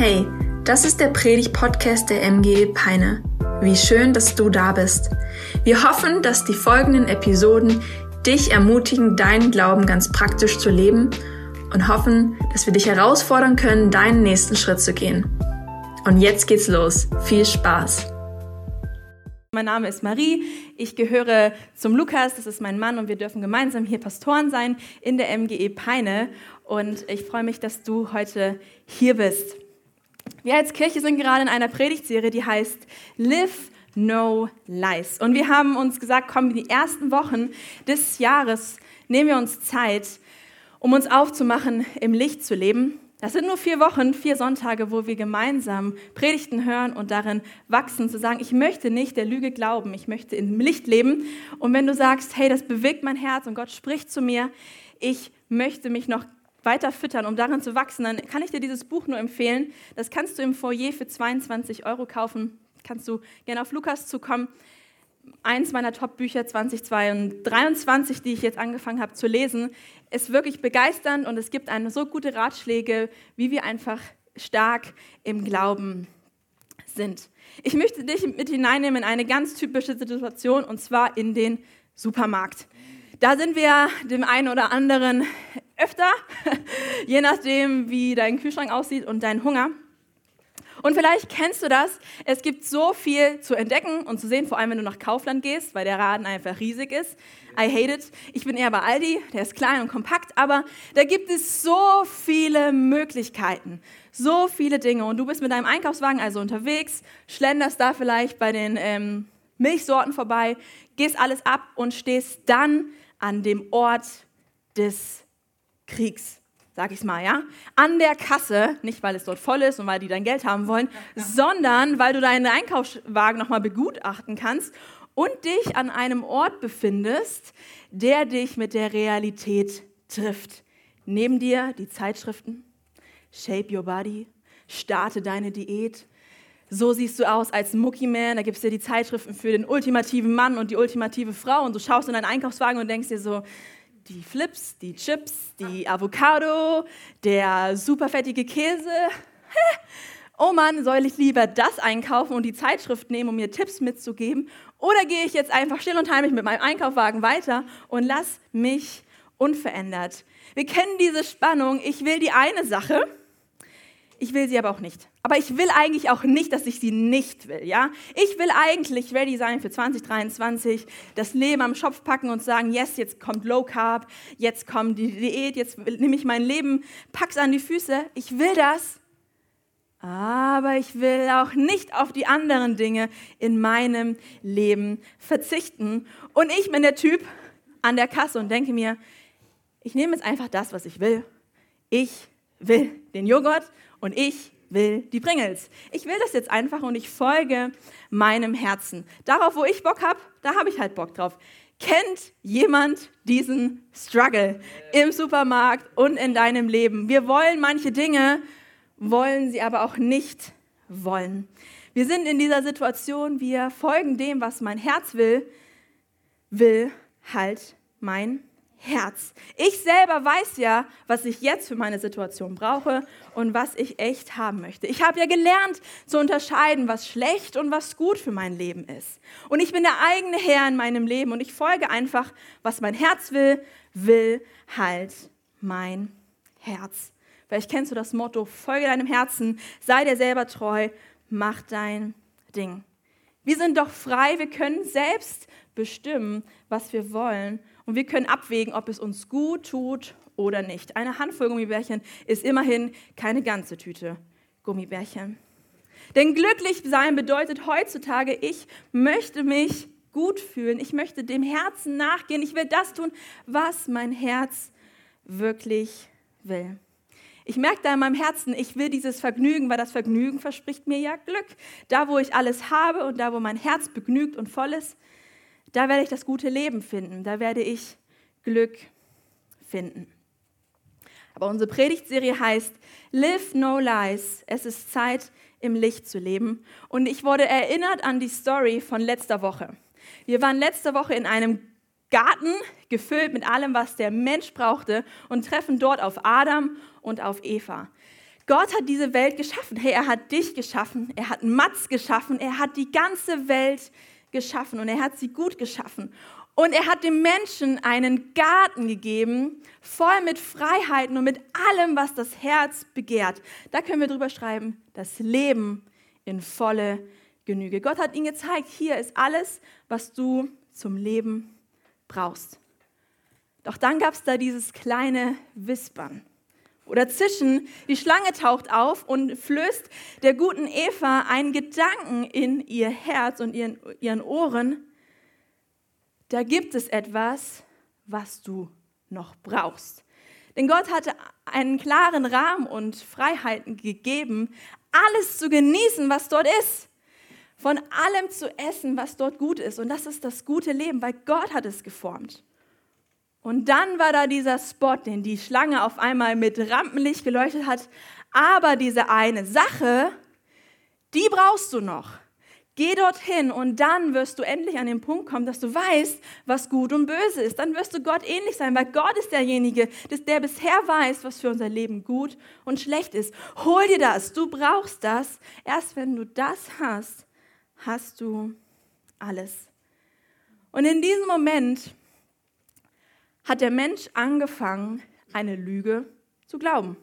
Hey, das ist der Predig-Podcast der MG Peine. Wie schön, dass du da bist. Wir hoffen, dass die folgenden Episoden dich ermutigen, deinen Glauben ganz praktisch zu leben und hoffen, dass wir dich herausfordern können, deinen nächsten Schritt zu gehen. Und jetzt geht's los. Viel Spaß! Mein Name ist Marie, ich gehöre zum Lukas, das ist mein Mann und wir dürfen gemeinsam hier Pastoren sein in der MGE Peine und ich freue mich, dass du heute hier bist. Wir als Kirche sind gerade in einer Predigtserie, die heißt Live No Lies. Und wir haben uns gesagt, komm, die ersten Wochen des Jahres nehmen wir uns Zeit, um uns aufzumachen, im Licht zu leben. Das sind nur vier Wochen, vier Sonntage, wo wir gemeinsam Predigten hören und darin wachsen, zu sagen, ich möchte nicht der Lüge glauben, ich möchte im Licht leben. Und wenn du sagst, hey, das bewegt mein Herz und Gott spricht zu mir, ich möchte mich noch weiter füttern, um darin zu wachsen, dann kann ich dir dieses Buch nur empfehlen. Das kannst du im Foyer für 22 Euro kaufen. Kannst du gerne auf Lukas zukommen. Eins meiner Top-Bücher 2023, die ich jetzt angefangen habe zu lesen, ist wirklich begeisternd und es gibt eine so gute Ratschläge, wie wir einfach stark im Glauben sind. Ich möchte dich mit hineinnehmen in eine ganz typische Situation und zwar in den Supermarkt. Da sind wir dem einen oder anderen öfter, je nachdem, wie dein Kühlschrank aussieht und dein Hunger. Und vielleicht kennst du das. Es gibt so viel zu entdecken und zu sehen, vor allem wenn du nach Kaufland gehst, weil der Laden einfach riesig ist. I hate it. Ich bin eher bei Aldi, der ist klein und kompakt, aber da gibt es so viele Möglichkeiten, so viele Dinge. Und du bist mit deinem Einkaufswagen also unterwegs, schlenderst da vielleicht bei den ähm, Milchsorten vorbei, gehst alles ab und stehst dann an dem Ort des Kriegs, sag ich mal, ja? An der Kasse, nicht weil es dort voll ist und weil die dein Geld haben wollen, ja. sondern weil du deinen Einkaufswagen nochmal begutachten kannst und dich an einem Ort befindest, der dich mit der Realität trifft. Neben dir die Zeitschriften, Shape Your Body, starte deine Diät, so siehst du aus als Mucki-Man. Da gibt es dir die Zeitschriften für den ultimativen Mann und die ultimative Frau. Und du schaust in deinen Einkaufswagen und denkst dir so, die Flips, die Chips, die Avocado, der superfettige Käse. Oh Mann, soll ich lieber das einkaufen und die Zeitschrift nehmen, um mir Tipps mitzugeben? Oder gehe ich jetzt einfach still und heimlich mit meinem Einkaufswagen weiter und lass mich unverändert? Wir kennen diese Spannung. Ich will die eine Sache ich will sie aber auch nicht. Aber ich will eigentlich auch nicht, dass ich sie nicht will, ja? Ich will eigentlich ready sein für 2023, das Leben am Schopf packen und sagen, yes, jetzt kommt Low Carb, jetzt kommt die Diät, jetzt nehme ich mein Leben, pack's an die Füße. Ich will das. Aber ich will auch nicht auf die anderen Dinge in meinem Leben verzichten. Und ich bin der Typ an der Kasse und denke mir, ich nehme jetzt einfach das, was ich will. Ich will den Joghurt und ich will die Pringles. Ich will das jetzt einfach und ich folge meinem Herzen. Darauf, wo ich Bock habe, da habe ich halt Bock drauf. Kennt jemand diesen Struggle im Supermarkt und in deinem Leben? Wir wollen manche Dinge, wollen sie aber auch nicht wollen. Wir sind in dieser Situation, wir folgen dem, was mein Herz will, will halt mein Herz. Ich selber weiß ja, was ich jetzt für meine Situation brauche und was ich echt haben möchte. Ich habe ja gelernt zu unterscheiden, was schlecht und was gut für mein Leben ist. Und ich bin der eigene Herr in meinem Leben und ich folge einfach, was mein Herz will, will halt mein Herz. Vielleicht kennst du das Motto, folge deinem Herzen, sei dir selber treu, mach dein Ding. Wir sind doch frei, wir können selbst bestimmen, was wir wollen und wir können abwägen, ob es uns gut tut oder nicht. Eine Handvoll Gummibärchen ist immerhin keine ganze Tüte Gummibärchen. Denn glücklich sein bedeutet heutzutage, ich möchte mich gut fühlen, ich möchte dem Herzen nachgehen, ich will das tun, was mein Herz wirklich will. Ich merke da in meinem Herzen, ich will dieses Vergnügen, weil das Vergnügen verspricht mir ja Glück. Da, wo ich alles habe und da, wo mein Herz begnügt und voll ist, da werde ich das gute Leben finden, da werde ich Glück finden. Aber unsere Predigtserie heißt Live No Lies. Es ist Zeit, im Licht zu leben. Und ich wurde erinnert an die Story von letzter Woche. Wir waren letzte Woche in einem Garten gefüllt mit allem, was der Mensch brauchte und treffen dort auf Adam und auf Eva. Gott hat diese Welt geschaffen. Hey, er hat dich geschaffen, er hat Mats geschaffen, er hat die ganze Welt geschaffen und er hat sie gut geschaffen. Und er hat dem Menschen einen Garten gegeben, voll mit Freiheiten und mit allem, was das Herz begehrt. Da können wir drüber schreiben, das Leben in volle Genüge. Gott hat ihm gezeigt, hier ist alles, was du zum Leben brauchst. Doch dann gab es da dieses kleine Wispern oder Zischen. Die Schlange taucht auf und flößt der guten Eva einen Gedanken in ihr Herz und ihren, ihren Ohren. Da gibt es etwas, was du noch brauchst. Denn Gott hatte einen klaren Rahmen und Freiheiten gegeben, alles zu genießen, was dort ist. Von allem zu essen, was dort gut ist. Und das ist das gute Leben, weil Gott hat es geformt. Und dann war da dieser Spot, den die Schlange auf einmal mit Rampenlicht geleuchtet hat. Aber diese eine Sache, die brauchst du noch. Geh dorthin und dann wirst du endlich an den Punkt kommen, dass du weißt, was gut und böse ist. Dann wirst du Gott ähnlich sein, weil Gott ist derjenige, der bisher weiß, was für unser Leben gut und schlecht ist. Hol dir das, du brauchst das. Erst wenn du das hast, hast du alles. Und in diesem Moment hat der Mensch angefangen, eine Lüge zu glauben,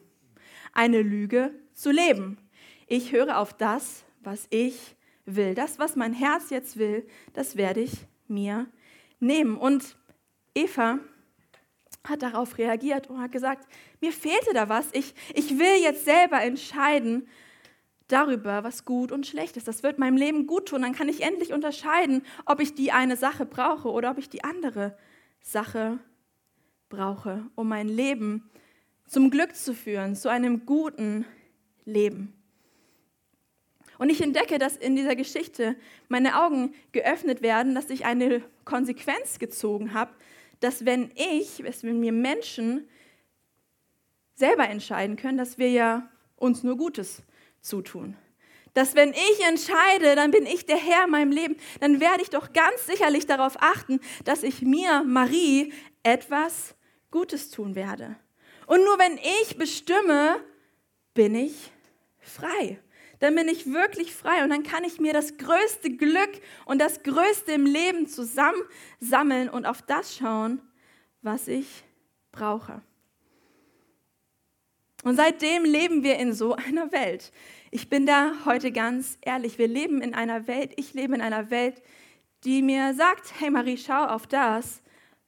eine Lüge zu leben. Ich höre auf das, was ich will. Das, was mein Herz jetzt will, das werde ich mir nehmen. Und Eva hat darauf reagiert und hat gesagt, mir fehlte da was. Ich, ich will jetzt selber entscheiden darüber, was gut und schlecht ist. Das wird meinem Leben gut tun. Dann kann ich endlich unterscheiden, ob ich die eine Sache brauche oder ob ich die andere Sache brauche, um mein Leben zum Glück zu führen, zu einem guten Leben. Und ich entdecke, dass in dieser Geschichte meine Augen geöffnet werden, dass ich eine Konsequenz gezogen habe, dass wenn ich, wenn wir Menschen selber entscheiden können, dass wir ja uns nur Gutes zutun. Dass wenn ich entscheide, dann bin ich der Herr in meinem Leben, dann werde ich doch ganz sicherlich darauf achten, dass ich mir, Marie, etwas Gutes tun werde. Und nur wenn ich bestimme, bin ich frei. Dann bin ich wirklich frei und dann kann ich mir das größte Glück und das Größte im Leben zusammensammeln und auf das schauen, was ich brauche. Und seitdem leben wir in so einer Welt. Ich bin da heute ganz ehrlich. Wir leben in einer Welt, ich lebe in einer Welt, die mir sagt, hey Marie, schau auf das,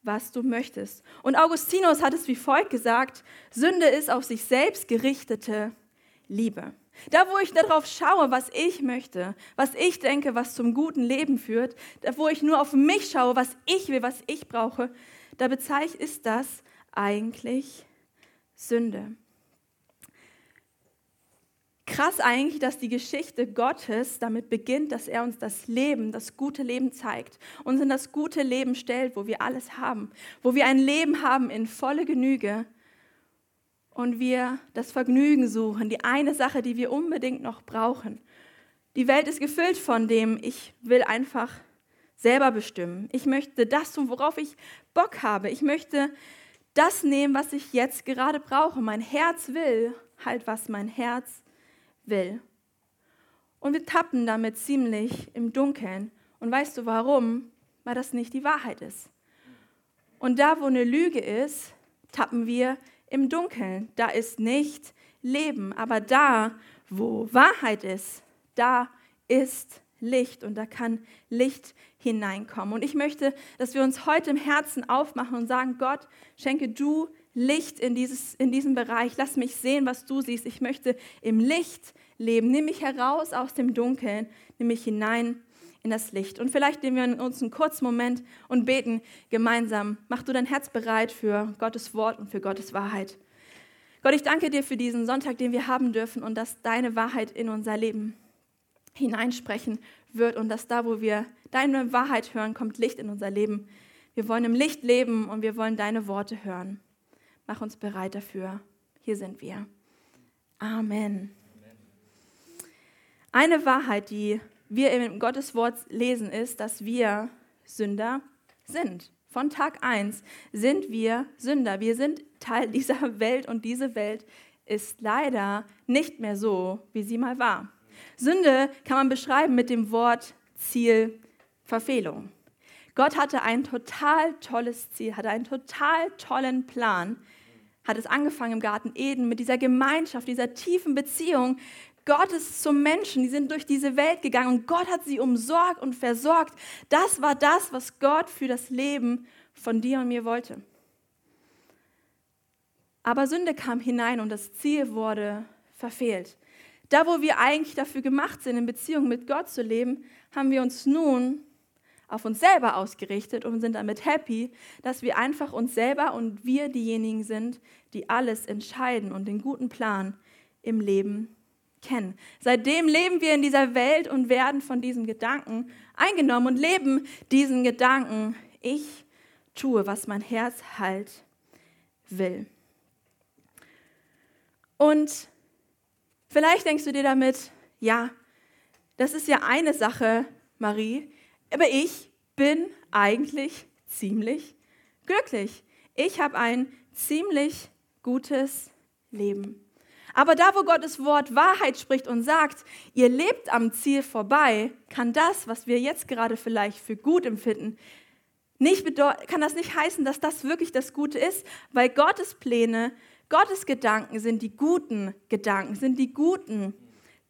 was du möchtest. Und Augustinus hat es wie folgt gesagt, Sünde ist auf sich selbst gerichtete Liebe. Da, wo ich darauf schaue, was ich möchte, was ich denke, was zum guten Leben führt, da, wo ich nur auf mich schaue, was ich will, was ich brauche, da bezeichnet ist das eigentlich Sünde. Krass eigentlich, dass die Geschichte Gottes damit beginnt, dass er uns das Leben, das gute Leben zeigt, uns in das gute Leben stellt, wo wir alles haben, wo wir ein Leben haben in volle Genüge und wir das Vergnügen suchen, die eine Sache, die wir unbedingt noch brauchen. Die Welt ist gefüllt von dem, ich will einfach selber bestimmen. Ich möchte das tun, worauf ich Bock habe. Ich möchte das nehmen, was ich jetzt gerade brauche. Mein Herz will halt, was mein Herz will. Und wir tappen damit ziemlich im Dunkeln. Und weißt du warum? Weil das nicht die Wahrheit ist. Und da, wo eine Lüge ist, tappen wir im Dunkeln. Da ist nicht Leben. Aber da, wo Wahrheit ist, da ist Licht und da kann Licht hineinkommen. Und ich möchte, dass wir uns heute im Herzen aufmachen und sagen, Gott, schenke du Licht in, dieses, in diesem Bereich. Lass mich sehen, was du siehst. Ich möchte im Licht leben. Nimm mich heraus aus dem Dunkeln, nimm mich hinein in das Licht. Und vielleicht nehmen wir uns einen kurzen Moment und beten gemeinsam. Mach du dein Herz bereit für Gottes Wort und für Gottes Wahrheit. Gott, ich danke dir für diesen Sonntag, den wir haben dürfen und dass deine Wahrheit in unser Leben hineinsprechen wird und dass da, wo wir deine Wahrheit hören, kommt Licht in unser Leben. Wir wollen im Licht leben und wir wollen deine Worte hören. Mach uns bereit dafür. Hier sind wir. Amen. Eine Wahrheit, die wir in Gottes Wort lesen, ist, dass wir Sünder sind. Von Tag 1 sind wir Sünder. Wir sind Teil dieser Welt und diese Welt ist leider nicht mehr so, wie sie mal war. Sünde kann man beschreiben mit dem Wort Zielverfehlung. Gott hatte ein total tolles Ziel, hatte einen total tollen Plan, hat es angefangen im Garten Eden mit dieser Gemeinschaft, dieser tiefen Beziehung Gottes zum Menschen. Die sind durch diese Welt gegangen und Gott hat sie umsorgt und versorgt. Das war das, was Gott für das Leben von dir und mir wollte. Aber Sünde kam hinein und das Ziel wurde verfehlt. Da, wo wir eigentlich dafür gemacht sind, in Beziehung mit Gott zu leben, haben wir uns nun auf uns selber ausgerichtet und sind damit happy, dass wir einfach uns selber und wir diejenigen sind, die alles entscheiden und den guten Plan im Leben kennen. Seitdem leben wir in dieser Welt und werden von diesem Gedanken eingenommen und leben diesen Gedanken, ich tue, was mein Herz halt will. Und vielleicht denkst du dir damit, ja, das ist ja eine Sache, Marie, aber ich bin eigentlich ziemlich glücklich. Ich habe ein ziemlich gutes Leben. Aber da, wo Gottes Wort Wahrheit spricht und sagt, ihr lebt am Ziel vorbei, kann das, was wir jetzt gerade vielleicht für gut empfinden, nicht kann das nicht heißen, dass das wirklich das Gute ist, weil Gottes Pläne, Gottes Gedanken sind die guten Gedanken, sind die guten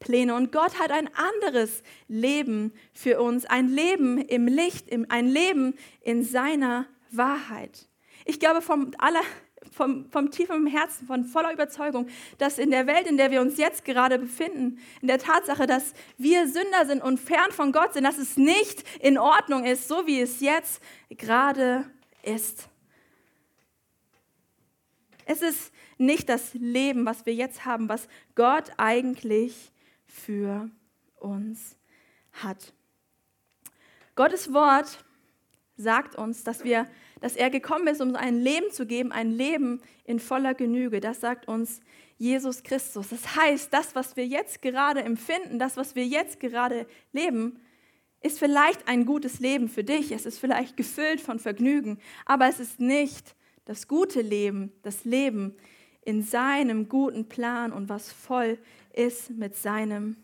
Pläne. Und Gott hat ein anderes Leben für uns, ein Leben im Licht, ein Leben in seiner Wahrheit. Ich glaube vom, aller, vom, vom tiefen Herzen, von voller Überzeugung, dass in der Welt, in der wir uns jetzt gerade befinden, in der Tatsache, dass wir Sünder sind und fern von Gott sind, dass es nicht in Ordnung ist, so wie es jetzt gerade ist. Es ist nicht das Leben, was wir jetzt haben, was Gott eigentlich für uns hat. Gottes Wort sagt uns, dass, wir, dass er gekommen ist, um ein Leben zu geben, ein Leben in voller Genüge. Das sagt uns Jesus Christus. Das heißt, das, was wir jetzt gerade empfinden, das, was wir jetzt gerade leben, ist vielleicht ein gutes Leben für dich. Es ist vielleicht gefüllt von Vergnügen, aber es ist nicht das gute Leben, das Leben in seinem guten Plan und was voll ist mit seinem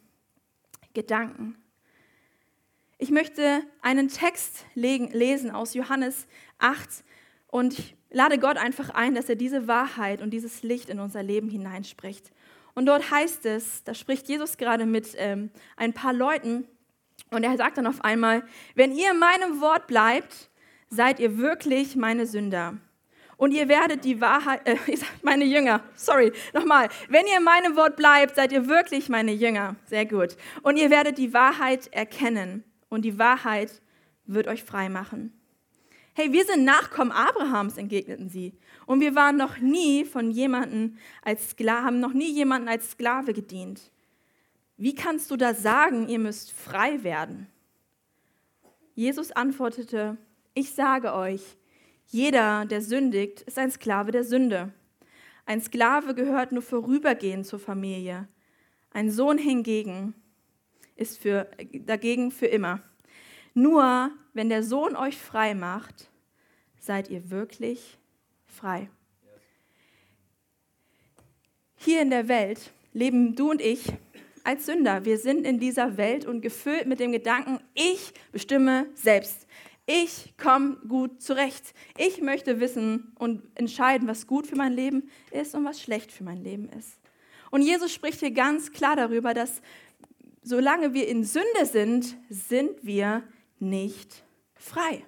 Gedanken. Ich möchte einen Text lesen aus Johannes 8 und ich lade Gott einfach ein, dass er diese Wahrheit und dieses Licht in unser Leben hineinspricht. Und dort heißt es, da spricht Jesus gerade mit ähm, ein paar Leuten und er sagt dann auf einmal, wenn ihr in meinem Wort bleibt, seid ihr wirklich meine Sünder und ihr werdet die Wahrheit, äh, meine Jünger, sorry, nochmal. Wenn ihr in meinem Wort bleibt, seid ihr wirklich meine Jünger. Sehr gut. Und ihr werdet die Wahrheit erkennen und die Wahrheit wird euch frei machen. Hey, wir sind Nachkommen Abrahams, entgegneten sie. Und wir waren noch nie von jemandem als Sklave, haben noch nie jemanden als Sklave gedient. Wie kannst du da sagen, ihr müsst frei werden? Jesus antwortete, ich sage euch, jeder, der sündigt, ist ein Sklave der Sünde. Ein Sklave gehört nur vorübergehend zur Familie. Ein Sohn hingegen ist für, dagegen für immer. Nur wenn der Sohn euch frei macht, seid ihr wirklich frei. Hier in der Welt leben du und ich als Sünder. Wir sind in dieser Welt und gefüllt mit dem Gedanken, ich bestimme selbst. Ich komme gut zurecht. Ich möchte wissen und entscheiden, was gut für mein Leben ist und was schlecht für mein Leben ist. Und Jesus spricht hier ganz klar darüber, dass solange wir in Sünde sind, sind wir nicht frei.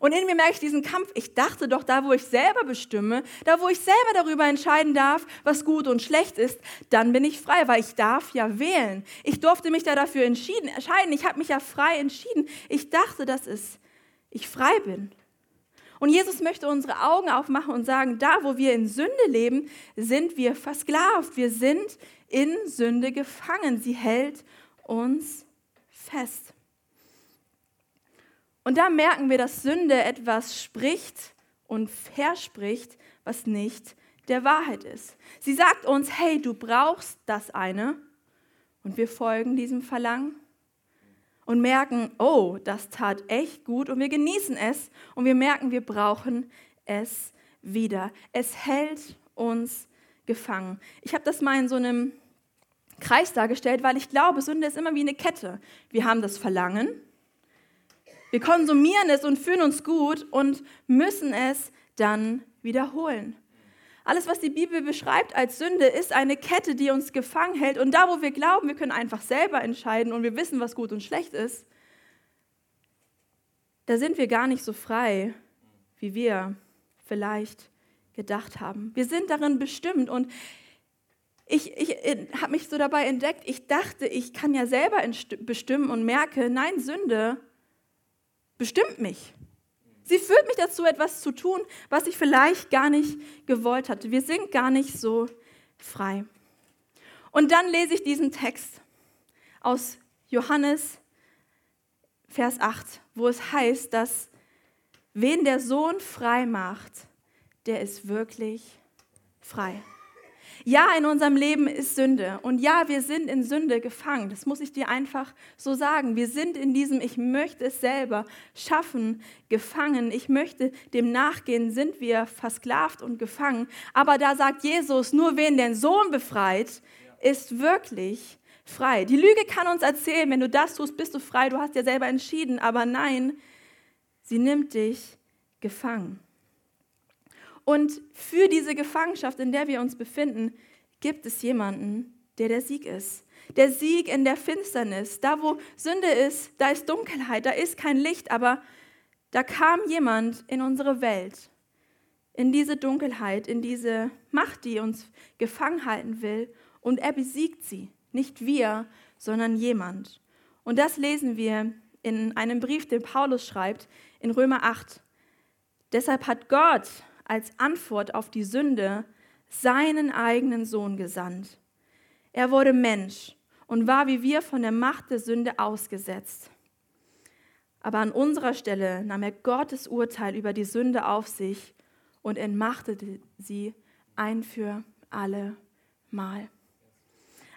Und in mir merke ich diesen Kampf. Ich dachte doch, da wo ich selber bestimme, da wo ich selber darüber entscheiden darf, was gut und schlecht ist, dann bin ich frei, weil ich darf ja wählen. Ich durfte mich da dafür entscheiden. Ich habe mich ja frei entschieden. Ich dachte, das ist ich frei bin. Und Jesus möchte unsere Augen aufmachen und sagen, da wo wir in Sünde leben, sind wir versklavt. Wir sind in Sünde gefangen. Sie hält uns fest. Und da merken wir, dass Sünde etwas spricht und verspricht, was nicht der Wahrheit ist. Sie sagt uns, hey, du brauchst das eine. Und wir folgen diesem Verlangen und merken, oh, das tat echt gut und wir genießen es und wir merken, wir brauchen es wieder. Es hält uns gefangen. Ich habe das mal in so einem Kreis dargestellt, weil ich glaube, Sünde ist immer wie eine Kette. Wir haben das Verlangen, wir konsumieren es und fühlen uns gut und müssen es dann wiederholen. Alles, was die Bibel beschreibt als Sünde, ist eine Kette, die uns gefangen hält. Und da, wo wir glauben, wir können einfach selber entscheiden und wir wissen, was gut und schlecht ist, da sind wir gar nicht so frei, wie wir vielleicht gedacht haben. Wir sind darin bestimmt und ich, ich habe mich so dabei entdeckt, ich dachte, ich kann ja selber bestimmen und merke, nein, Sünde bestimmt mich. Sie führt mich dazu, etwas zu tun, was ich vielleicht gar nicht gewollt hatte. Wir sind gar nicht so frei. Und dann lese ich diesen Text aus Johannes Vers 8, wo es heißt, dass wen der Sohn frei macht, der ist wirklich frei. Ja, in unserem Leben ist Sünde. Und ja, wir sind in Sünde gefangen. Das muss ich dir einfach so sagen. Wir sind in diesem Ich möchte es selber schaffen, gefangen. Ich möchte dem nachgehen, sind wir versklavt und gefangen. Aber da sagt Jesus, nur wen den Sohn befreit, ist wirklich frei. Die Lüge kann uns erzählen, wenn du das tust, bist du frei. Du hast ja selber entschieden. Aber nein, sie nimmt dich gefangen. Und für diese Gefangenschaft, in der wir uns befinden, gibt es jemanden, der der Sieg ist. Der Sieg in der Finsternis. Da, wo Sünde ist, da ist Dunkelheit, da ist kein Licht, aber da kam jemand in unsere Welt, in diese Dunkelheit, in diese Macht, die uns gefangen halten will, und er besiegt sie. Nicht wir, sondern jemand. Und das lesen wir in einem Brief, den Paulus schreibt, in Römer 8. Deshalb hat Gott als Antwort auf die Sünde seinen eigenen Sohn gesandt. Er wurde Mensch und war wie wir von der Macht der Sünde ausgesetzt. Aber an unserer Stelle nahm er Gottes Urteil über die Sünde auf sich und entmachtete sie ein für alle Mal.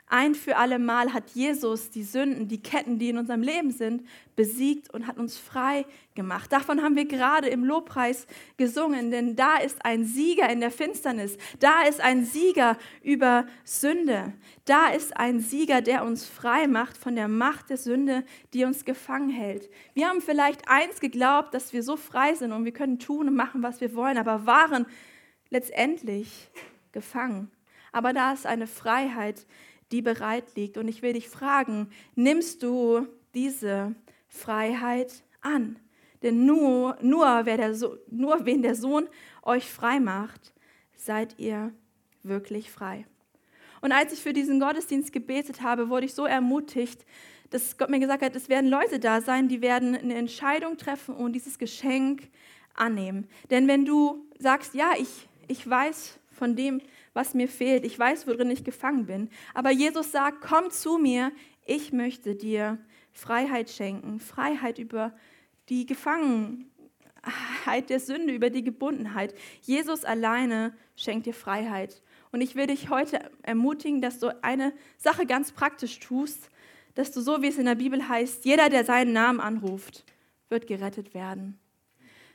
Ein für alle Mal hat Jesus die Sünden, die Ketten, die in unserem Leben sind, besiegt und hat uns frei gemacht. Davon haben wir gerade im Lobpreis gesungen, denn da ist ein Sieger in der Finsternis. Da ist ein Sieger über Sünde. Da ist ein Sieger, der uns frei macht von der Macht der Sünde, die uns gefangen hält. Wir haben vielleicht eins geglaubt, dass wir so frei sind und wir können tun und machen, was wir wollen, aber waren letztendlich gefangen. Aber da ist eine Freiheit, die bereit liegt. Und ich will dich fragen, nimmst du diese Freiheit an? Denn nur, nur, wer der so nur wen der Sohn euch frei macht, seid ihr wirklich frei. Und als ich für diesen Gottesdienst gebetet habe, wurde ich so ermutigt, dass Gott mir gesagt hat, es werden Leute da sein, die werden eine Entscheidung treffen und dieses Geschenk annehmen. Denn wenn du sagst, ja, ich, ich weiß von dem, was mir fehlt. Ich weiß, worin ich gefangen bin. Aber Jesus sagt, komm zu mir, ich möchte dir Freiheit schenken. Freiheit über die Gefangenheit der Sünde, über die Gebundenheit. Jesus alleine schenkt dir Freiheit. Und ich will dich heute ermutigen, dass du eine Sache ganz praktisch tust, dass du so, wie es in der Bibel heißt, jeder, der seinen Namen anruft, wird gerettet werden.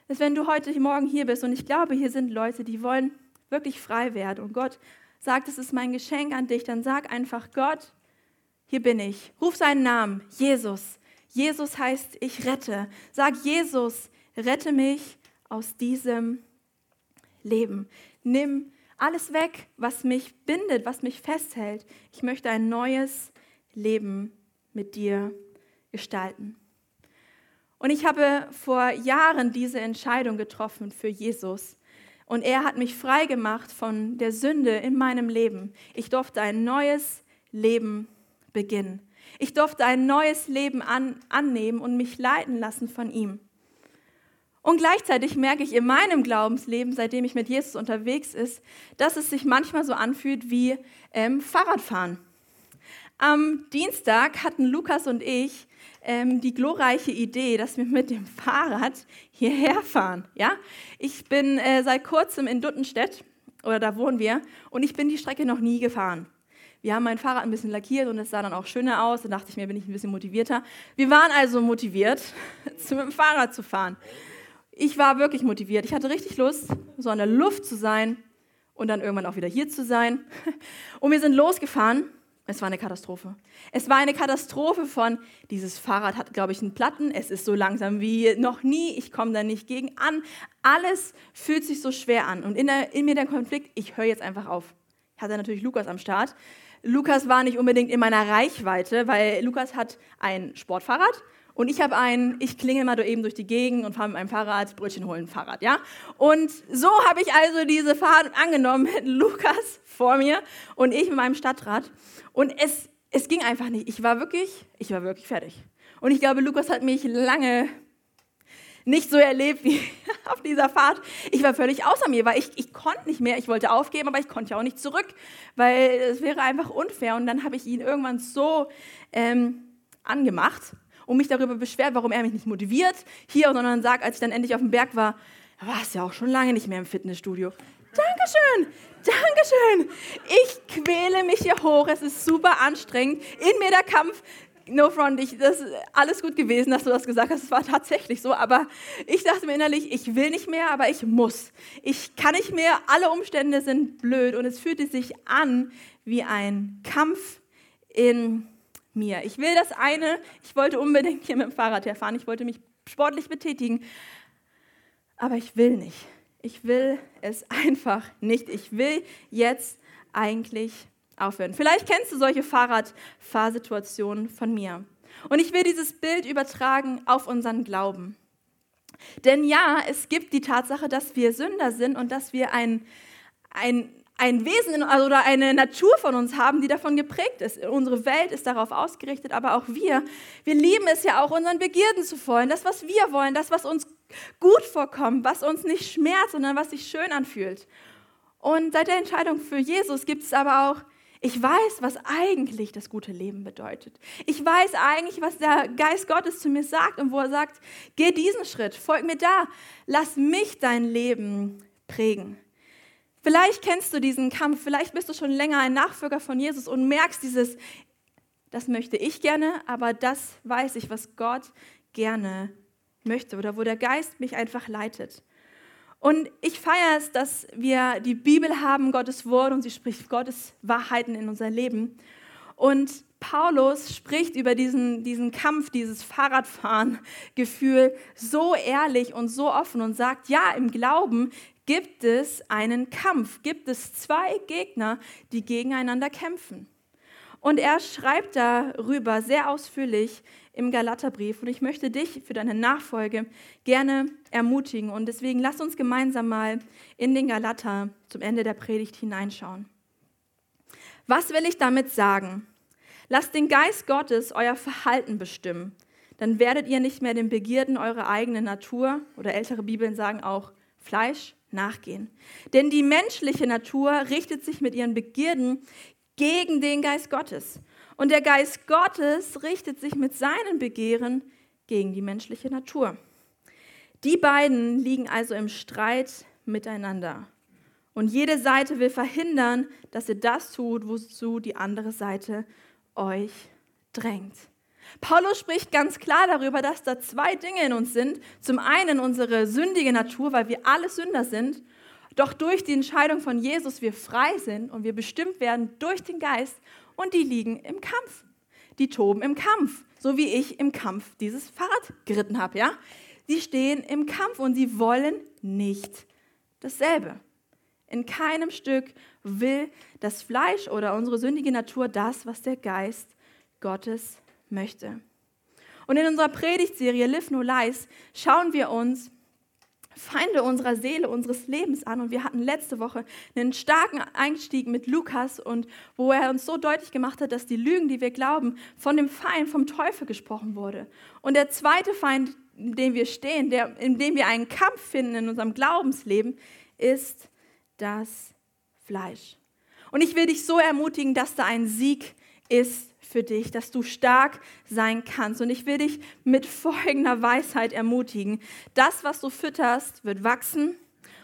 Dass wenn du heute Morgen hier bist, und ich glaube, hier sind Leute, die wollen wirklich frei werde und Gott sagt, es ist mein Geschenk an dich, dann sag einfach, Gott, hier bin ich. Ruf seinen Namen, Jesus. Jesus heißt, ich rette. Sag, Jesus, rette mich aus diesem Leben. Nimm alles weg, was mich bindet, was mich festhält. Ich möchte ein neues Leben mit dir gestalten. Und ich habe vor Jahren diese Entscheidung getroffen für Jesus. Und er hat mich frei gemacht von der Sünde in meinem Leben. Ich durfte ein neues Leben beginnen. Ich durfte ein neues Leben an, annehmen und mich leiten lassen von ihm. Und gleichzeitig merke ich in meinem Glaubensleben, seitdem ich mit Jesus unterwegs ist, dass es sich manchmal so anfühlt wie ähm, Fahrradfahren. Am Dienstag hatten Lukas und ich ähm, die glorreiche Idee, dass wir mit dem Fahrrad hierher fahren. Ja? Ich bin äh, seit kurzem in Duttenstedt, oder da wohnen wir, und ich bin die Strecke noch nie gefahren. Wir haben mein Fahrrad ein bisschen lackiert und es sah dann auch schöner aus. Da dachte ich mir, bin ich ein bisschen motivierter. Wir waren also motiviert, mit dem Fahrrad zu fahren. Ich war wirklich motiviert. Ich hatte richtig Lust, so in der Luft zu sein und dann irgendwann auch wieder hier zu sein. Und wir sind losgefahren. Es war eine Katastrophe. Es war eine Katastrophe von, dieses Fahrrad hat, glaube ich, einen Platten, es ist so langsam wie noch nie, ich komme da nicht gegen an. Alles fühlt sich so schwer an. Und in, der, in mir der Konflikt, ich höre jetzt einfach auf. Ich hatte natürlich Lukas am Start. Lukas war nicht unbedingt in meiner Reichweite, weil Lukas hat ein Sportfahrrad und ich habe ein, ich klinge mal eben durch die Gegend und fahre mit meinem Fahrrad, Brötchen holen, Fahrrad, ja? Und so habe ich also diese Fahrt angenommen mit Lukas vor mir und ich mit meinem Stadtrad. Und es, es ging einfach nicht. Ich war wirklich, ich war wirklich fertig. Und ich glaube, Lukas hat mich lange nicht so erlebt wie auf dieser Fahrt. Ich war völlig außer mir, weil ich, ich konnte nicht mehr. Ich wollte aufgeben, aber ich konnte ja auch nicht zurück, weil es wäre einfach unfair. Und dann habe ich ihn irgendwann so ähm, angemacht und mich darüber beschwert, warum er mich nicht motiviert hier, sondern sagt, als ich dann endlich auf dem Berg war, warst ja auch schon lange nicht mehr im Fitnessstudio. Dankeschön, Dankeschön. Ich quäle mich hier hoch. Es ist super anstrengend. In mir der Kampf. No front, ich, das ist alles gut gewesen, dass du das gesagt hast. Es war tatsächlich so. Aber ich dachte mir innerlich, ich will nicht mehr, aber ich muss. Ich kann nicht mehr. Alle Umstände sind blöd. Und es fühlte sich an wie ein Kampf in mir. Ich will das eine, ich wollte unbedingt hier mit dem Fahrrad herfahren, ich wollte mich sportlich betätigen, aber ich will nicht. Ich will es einfach nicht. Ich will jetzt eigentlich aufhören. Vielleicht kennst du solche Fahrradfahrsituationen von mir. Und ich will dieses Bild übertragen auf unseren Glauben. Denn ja, es gibt die Tatsache, dass wir Sünder sind und dass wir ein, ein ein Wesen also, oder eine Natur von uns haben, die davon geprägt ist. Unsere Welt ist darauf ausgerichtet, aber auch wir. Wir lieben es ja auch, unseren Begierden zu folgen. Das, was wir wollen, das, was uns gut vorkommt, was uns nicht schmerzt, sondern was sich schön anfühlt. Und seit der Entscheidung für Jesus gibt es aber auch, ich weiß, was eigentlich das gute Leben bedeutet. Ich weiß eigentlich, was der Geist Gottes zu mir sagt und wo er sagt, geh diesen Schritt, folg mir da, lass mich dein Leben prägen. Vielleicht kennst du diesen Kampf, vielleicht bist du schon länger ein Nachfolger von Jesus und merkst dieses, das möchte ich gerne, aber das weiß ich, was Gott gerne möchte oder wo der Geist mich einfach leitet. Und ich feiere es, dass wir die Bibel haben, Gottes Wort, und sie spricht Gottes Wahrheiten in unser Leben. Und Paulus spricht über diesen, diesen Kampf, dieses Fahrradfahren-Gefühl so ehrlich und so offen und sagt, ja, im Glauben gibt es einen Kampf, gibt es zwei Gegner, die gegeneinander kämpfen. Und er schreibt darüber sehr ausführlich im Galaterbrief. Und ich möchte dich für deine Nachfolge gerne ermutigen. Und deswegen lass uns gemeinsam mal in den Galater zum Ende der Predigt hineinschauen. Was will ich damit sagen? Lasst den Geist Gottes euer Verhalten bestimmen. Dann werdet ihr nicht mehr den Begierden eurer eigenen Natur oder ältere Bibeln sagen auch Fleisch nachgehen. Denn die menschliche Natur richtet sich mit ihren Begierden gegen den Geist Gottes. Und der Geist Gottes richtet sich mit seinen Begehren gegen die menschliche Natur. Die beiden liegen also im Streit miteinander. Und jede Seite will verhindern, dass ihr das tut, wozu die andere Seite euch drängt. Paulus spricht ganz klar darüber, dass da zwei Dinge in uns sind. Zum einen unsere sündige Natur, weil wir alle Sünder sind, doch durch die Entscheidung von Jesus wir frei sind und wir bestimmt werden durch den Geist und die liegen im Kampf. Die toben im Kampf, so wie ich im Kampf dieses Fahrrad geritten habe, ja? Sie stehen im Kampf und sie wollen nicht dasselbe. In keinem Stück will das Fleisch oder unsere sündige Natur das, was der Geist Gottes möchte. Und in unserer Predigtserie Live No Lies schauen wir uns Feinde unserer Seele, unseres Lebens an. Und wir hatten letzte Woche einen starken Einstieg mit Lukas und wo er uns so deutlich gemacht hat, dass die Lügen, die wir glauben, von dem Feind, vom Teufel gesprochen wurde. Und der zweite Feind, in dem wir stehen, der, in dem wir einen Kampf finden in unserem Glaubensleben, ist das Fleisch. Und ich will dich so ermutigen, dass da ein Sieg ist für dich, dass du stark sein kannst. Und ich will dich mit folgender Weisheit ermutigen. Das, was du fütterst, wird wachsen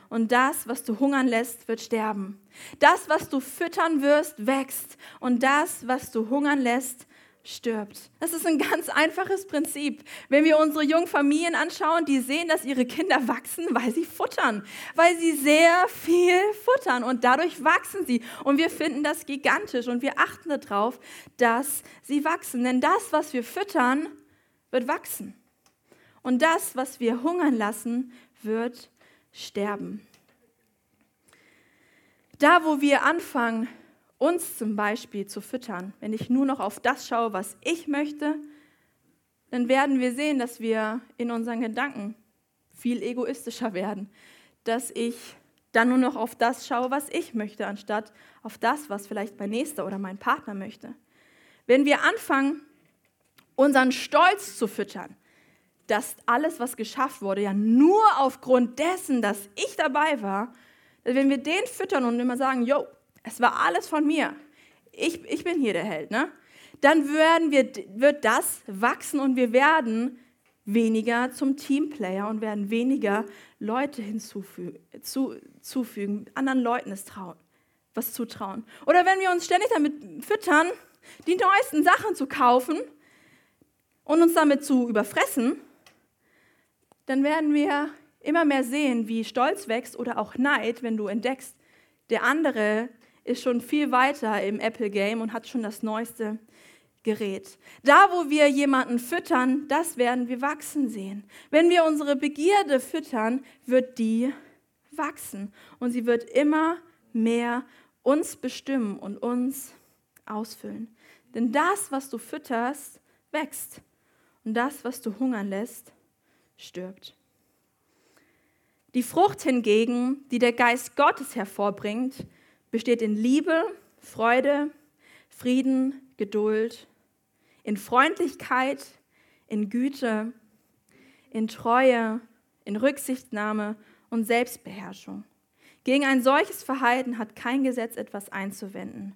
und das, was du hungern lässt, wird sterben. Das, was du füttern wirst, wächst und das, was du hungern lässt, stirbt. Das ist ein ganz einfaches Prinzip. Wenn wir unsere jungen Familien anschauen, die sehen, dass ihre Kinder wachsen, weil sie futtern, weil sie sehr viel futtern und dadurch wachsen sie. Und wir finden das gigantisch und wir achten darauf, dass sie wachsen. Denn das, was wir füttern, wird wachsen. Und das, was wir hungern lassen, wird sterben. Da, wo wir anfangen, uns zum Beispiel zu füttern, wenn ich nur noch auf das schaue, was ich möchte, dann werden wir sehen, dass wir in unseren Gedanken viel egoistischer werden, dass ich dann nur noch auf das schaue, was ich möchte, anstatt auf das, was vielleicht mein Nächster oder mein Partner möchte. Wenn wir anfangen, unseren Stolz zu füttern, dass alles, was geschafft wurde, ja nur aufgrund dessen, dass ich dabei war, wenn wir den füttern und immer sagen, yo, es war alles von mir. Ich, ich bin hier der Held, ne? Dann werden wir, wird das wachsen und wir werden weniger zum Teamplayer und werden weniger Leute hinzufügen, zu, anderen Leuten es trauen, was zutrauen. Oder wenn wir uns ständig damit füttern, die neuesten Sachen zu kaufen und uns damit zu überfressen, dann werden wir immer mehr sehen, wie Stolz wächst oder auch Neid, wenn du entdeckst, der andere ist schon viel weiter im Apple-Game und hat schon das neueste Gerät. Da, wo wir jemanden füttern, das werden wir wachsen sehen. Wenn wir unsere Begierde füttern, wird die wachsen und sie wird immer mehr uns bestimmen und uns ausfüllen. Denn das, was du fütterst, wächst und das, was du hungern lässt, stirbt. Die Frucht hingegen, die der Geist Gottes hervorbringt, besteht in Liebe, Freude, Frieden, Geduld, in Freundlichkeit, in Güte, in Treue, in Rücksichtnahme und Selbstbeherrschung. Gegen ein solches Verhalten hat kein Gesetz etwas einzuwenden.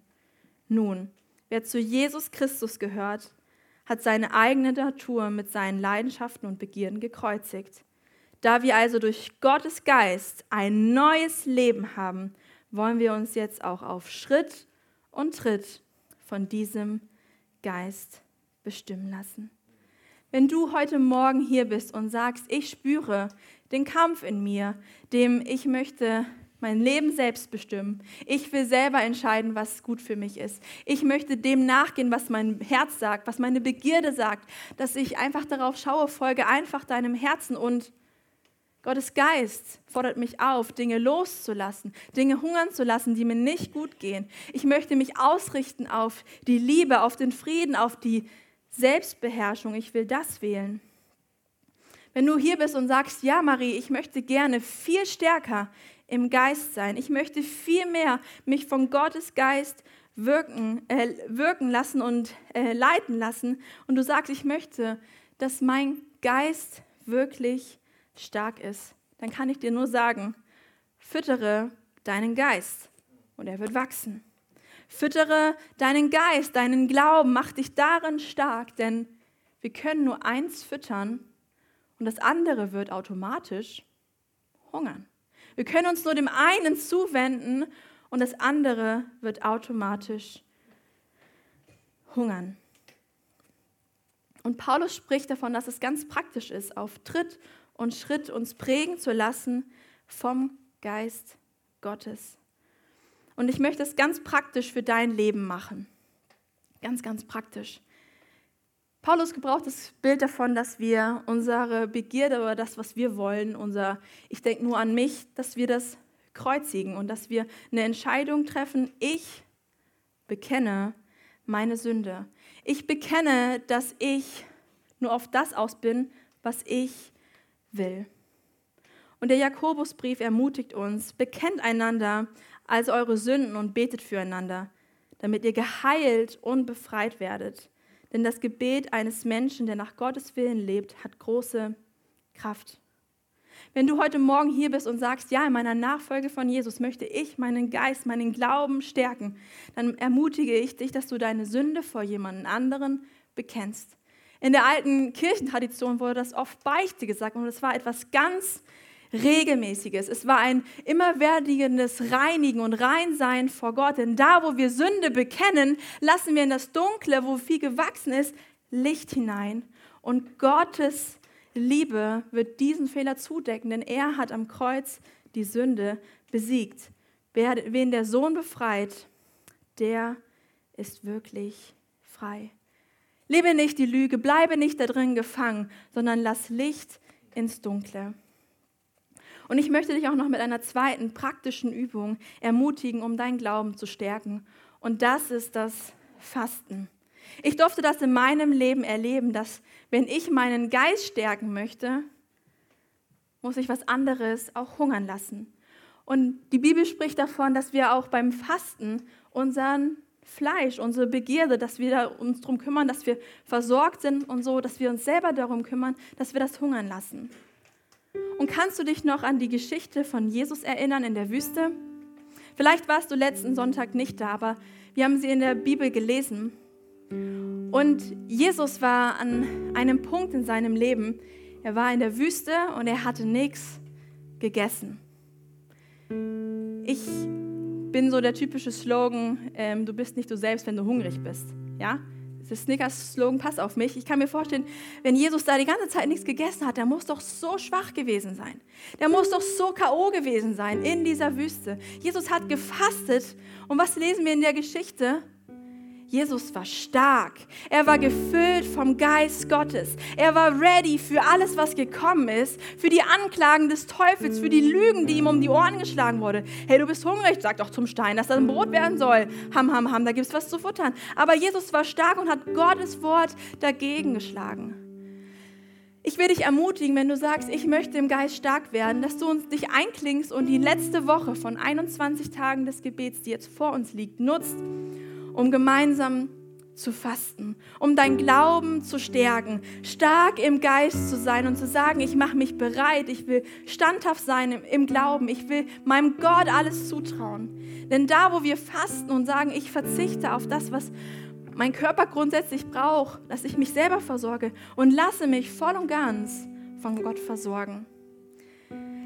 Nun, wer zu Jesus Christus gehört, hat seine eigene Natur mit seinen Leidenschaften und Begierden gekreuzigt. Da wir also durch Gottes Geist ein neues Leben haben, wollen wir uns jetzt auch auf Schritt und Tritt von diesem Geist bestimmen lassen. Wenn du heute Morgen hier bist und sagst, ich spüre den Kampf in mir, dem ich möchte mein Leben selbst bestimmen. Ich will selber entscheiden, was gut für mich ist. Ich möchte dem nachgehen, was mein Herz sagt, was meine Begierde sagt, dass ich einfach darauf schaue, folge einfach deinem Herzen und Gottes Geist fordert mich auf, Dinge loszulassen, Dinge hungern zu lassen, die mir nicht gut gehen. Ich möchte mich ausrichten auf die Liebe, auf den Frieden, auf die Selbstbeherrschung. Ich will das wählen. Wenn du hier bist und sagst, ja Marie, ich möchte gerne viel stärker im Geist sein, ich möchte viel mehr mich von Gottes Geist wirken, äh, wirken lassen und äh, leiten lassen und du sagst, ich möchte, dass mein Geist wirklich stark ist, dann kann ich dir nur sagen, füttere deinen Geist und er wird wachsen. Füttere deinen Geist, deinen Glauben, mach dich darin stark, denn wir können nur eins füttern und das andere wird automatisch hungern. Wir können uns nur dem einen zuwenden und das andere wird automatisch hungern. Und Paulus spricht davon, dass es ganz praktisch ist, auf Tritt und Schritt uns prägen zu lassen vom Geist Gottes. Und ich möchte es ganz praktisch für dein Leben machen. Ganz, ganz praktisch. Paulus gebraucht das Bild davon, dass wir unsere Begierde oder das, was wir wollen, unser Ich denke nur an mich, dass wir das kreuzigen und dass wir eine Entscheidung treffen. Ich bekenne meine Sünde. Ich bekenne, dass ich nur auf das aus bin, was ich will. Und der Jakobusbrief ermutigt uns, bekennt einander als eure Sünden und betet füreinander, damit ihr geheilt und befreit werdet. Denn das Gebet eines Menschen, der nach Gottes Willen lebt, hat große Kraft. Wenn du heute Morgen hier bist und sagst, ja, in meiner Nachfolge von Jesus möchte ich meinen Geist, meinen Glauben stärken, dann ermutige ich dich, dass du deine Sünde vor jemandem anderen bekennst. In der alten Kirchentradition wurde das oft Beichte gesagt und das war etwas ganz regelmäßiges. Es war ein immerwärtiges Reinigen und Reinsein vor Gott. Denn da, wo wir Sünde bekennen, lassen wir in das Dunkle, wo viel gewachsen ist, Licht hinein. Und Gottes Liebe wird diesen Fehler zudecken, denn er hat am Kreuz die Sünde besiegt. Wen der Sohn befreit, der ist wirklich frei. Lebe nicht die Lüge, bleibe nicht da drin gefangen, sondern lass Licht ins Dunkle. Und ich möchte dich auch noch mit einer zweiten praktischen Übung ermutigen, um deinen Glauben zu stärken. Und das ist das Fasten. Ich durfte das in meinem Leben erleben, dass wenn ich meinen Geist stärken möchte, muss ich was anderes auch hungern lassen. Und die Bibel spricht davon, dass wir auch beim Fasten unseren Fleisch, unsere Begierde, dass wir uns darum kümmern, dass wir versorgt sind und so, dass wir uns selber darum kümmern, dass wir das hungern lassen. Und kannst du dich noch an die Geschichte von Jesus erinnern in der Wüste? Vielleicht warst du letzten Sonntag nicht da, aber wir haben sie in der Bibel gelesen. Und Jesus war an einem Punkt in seinem Leben, er war in der Wüste und er hatte nichts gegessen. Ich bin so der typische Slogan, ähm, du bist nicht du selbst, wenn du hungrig bist. Ja? Das Snickers-Slogan passt auf mich. Ich kann mir vorstellen, wenn Jesus da die ganze Zeit nichts gegessen hat, der muss doch so schwach gewesen sein. Der muss doch so K.O. gewesen sein in dieser Wüste. Jesus hat gefastet. Und was lesen wir in der Geschichte? Jesus war stark. Er war gefüllt vom Geist Gottes. Er war ready für alles, was gekommen ist, für die Anklagen des Teufels, für die Lügen, die ihm um die Ohren geschlagen wurde. Hey, du bist hungrig, sag doch zum Stein, dass das ein Brot werden soll. Ham, ham, ham, da gibt es was zu futtern. Aber Jesus war stark und hat Gottes Wort dagegen geschlagen. Ich will dich ermutigen, wenn du sagst, ich möchte im Geist stark werden, dass du uns dich einklingst und die letzte Woche von 21 Tagen des Gebets, die jetzt vor uns liegt, nutzt, um gemeinsam zu fasten, um dein Glauben zu stärken, stark im Geist zu sein und zu sagen, ich mache mich bereit, ich will standhaft sein im, im, Glauben, ich will meinem Gott alles zutrauen. Denn da, wo wir fasten und sagen, ich verzichte auf das, was mein Körper grundsätzlich braucht, dass ich mich selber versorge und lasse mich voll und ganz von Gott versorgen.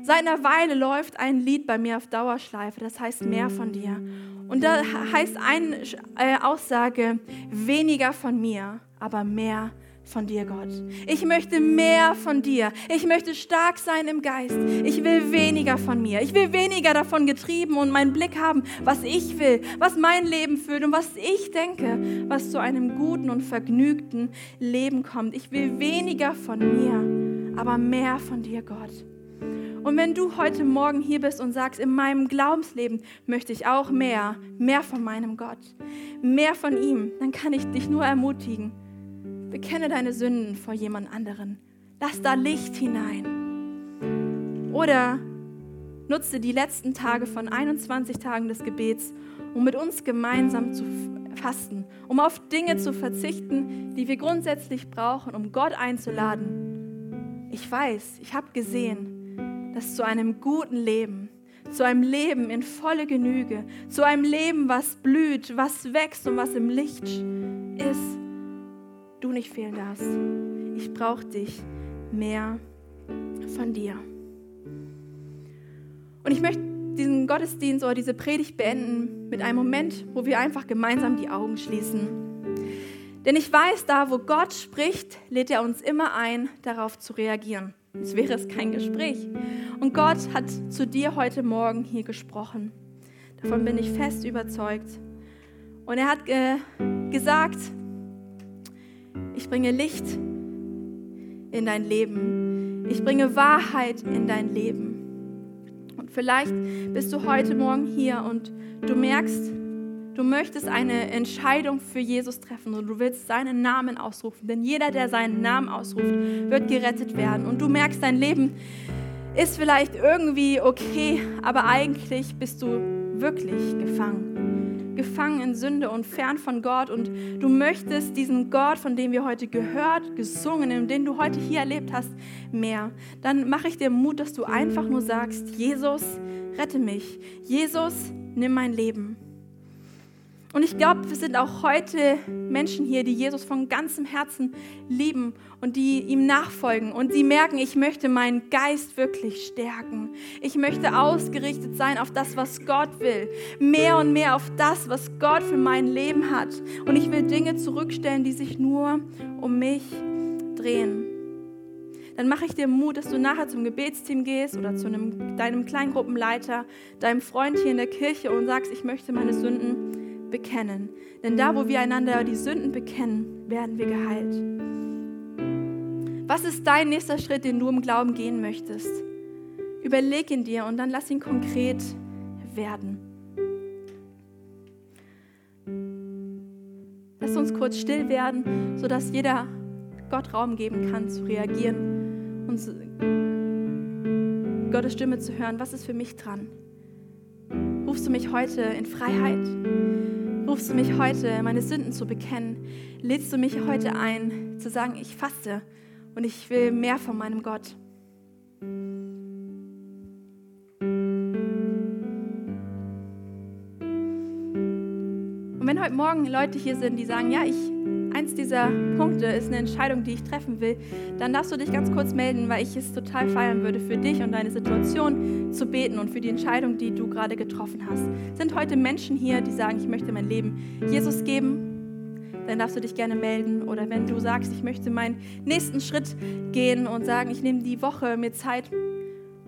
Seit einer Weile läuft ein Lied bei mir auf Dauerschleife, das heißt mehr von dir. Und da heißt eine äh, Aussage, weniger von mir, aber mehr von dir, Gott. Ich möchte mehr von dir. Ich möchte stark sein im Geist. Ich will weniger von mir. Ich will weniger davon getrieben und meinen Blick haben, was ich will, was mein Leben fühlt und was ich denke, was zu einem guten und vergnügten Leben kommt. Ich will weniger von mir, aber mehr von dir, Gott. Und wenn du heute Morgen hier bist und sagst, in meinem Glaubensleben möchte ich auch mehr, mehr von meinem Gott, mehr von ihm, dann kann ich dich nur ermutigen. Bekenne deine Sünden vor jemand anderen. Lass da Licht hinein. Oder nutze die letzten Tage von 21 Tagen des Gebets, um mit uns gemeinsam zu fasten, um auf Dinge zu verzichten, die wir grundsätzlich brauchen, um Gott einzuladen. Ich weiß, ich habe gesehen, dass zu einem guten Leben, zu einem Leben in volle Genüge, zu einem Leben, was blüht, was wächst und was im Licht ist, du nicht fehlen darfst. Ich brauche dich mehr von dir. Und ich möchte diesen Gottesdienst oder diese Predigt beenden mit einem Moment, wo wir einfach gemeinsam die Augen schließen. Denn ich weiß, da wo Gott spricht, lädt er uns immer ein, darauf zu reagieren. Sonst wäre es kein Gespräch. Und Gott hat zu dir heute Morgen hier gesprochen. Davon bin ich fest überzeugt. Und er hat ge gesagt, ich bringe Licht in dein Leben. Ich bringe Wahrheit in dein Leben. Und vielleicht bist du heute Morgen hier und du merkst, Du möchtest eine Entscheidung für Jesus treffen und du willst seinen Namen ausrufen. Denn jeder, der seinen Namen ausruft, wird gerettet werden. Und du merkst, dein Leben ist vielleicht irgendwie okay, aber eigentlich bist du wirklich gefangen. Gefangen in Sünde und fern von Gott. Und du möchtest diesen Gott, von dem wir heute gehört, gesungen und den du heute hier erlebt hast, mehr. Dann mache ich dir Mut, dass du einfach nur sagst, Jesus, rette mich. Jesus, nimm mein Leben. Und ich glaube, wir sind auch heute Menschen hier, die Jesus von ganzem Herzen lieben und die ihm nachfolgen und die merken, ich möchte meinen Geist wirklich stärken. Ich möchte ausgerichtet sein auf das, was Gott will. Mehr und mehr auf das, was Gott für mein Leben hat. Und ich will Dinge zurückstellen, die sich nur um mich drehen dann mache ich dir Mut, dass du nachher zum Gebetsteam gehst oder zu einem, deinem Kleingruppenleiter, deinem Freund hier in der Kirche und sagst, ich möchte meine Sünden bekennen. Denn da, wo wir einander die Sünden bekennen, werden wir geheilt. Was ist dein nächster Schritt, den du im Glauben gehen möchtest? Überleg ihn dir und dann lass ihn konkret werden. Lass uns kurz still werden, sodass jeder Gott Raum geben kann, zu reagieren und Gottes Stimme zu hören. Was ist für mich dran? Rufst du mich heute in Freiheit? Rufst du mich heute, meine Sünden zu bekennen? Lädst du mich heute ein, zu sagen, ich faste und ich will mehr von meinem Gott? Und wenn heute Morgen Leute hier sind, die sagen, ja, ich eins dieser Punkte ist eine Entscheidung, die ich treffen will, dann darfst du dich ganz kurz melden, weil ich es total feiern würde, für dich und deine Situation zu beten und für die Entscheidung, die du gerade getroffen hast. Sind heute Menschen hier, die sagen, ich möchte mein Leben Jesus geben? Dann darfst du dich gerne melden. Oder wenn du sagst, ich möchte meinen nächsten Schritt gehen und sagen, ich nehme die Woche mir Zeit,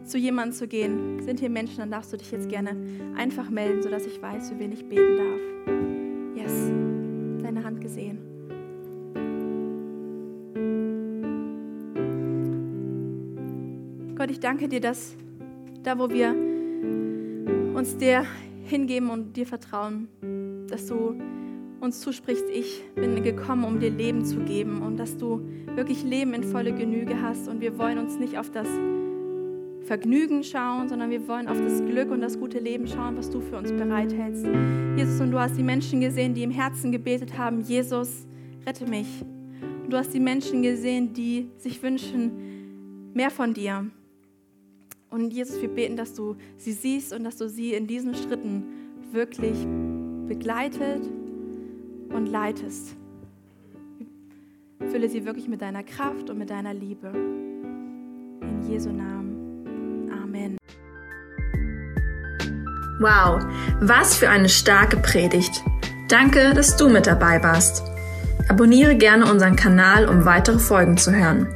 zu jemandem zu gehen, sind hier Menschen, dann darfst du dich jetzt gerne einfach melden, sodass ich weiß, für wen ich beten darf. Gott, ich danke dir, dass da, wo wir uns dir hingeben und dir vertrauen, dass du uns zusprichst, ich bin gekommen, um dir Leben zu geben und dass du wirklich Leben in volle Genüge hast und wir wollen uns nicht auf das Vergnügen schauen, sondern wir wollen auf das Glück und das gute Leben schauen, was du für uns bereithältst. Jesus, und du hast die Menschen gesehen, die im Herzen gebetet haben, Jesus, rette mich. Und du hast die Menschen gesehen, die sich wünschen, mehr von dir. Und Jesus, wir beten, dass du sie siehst und dass du sie in diesen Schritten wirklich begleitet und leitest. Fülle sie wirklich mit deiner Kraft und mit deiner Liebe. In Jesu Namen. Amen. Wow, was für eine starke Predigt. Danke, dass du mit dabei warst. Abonniere gerne unseren Kanal, um weitere Folgen zu hören.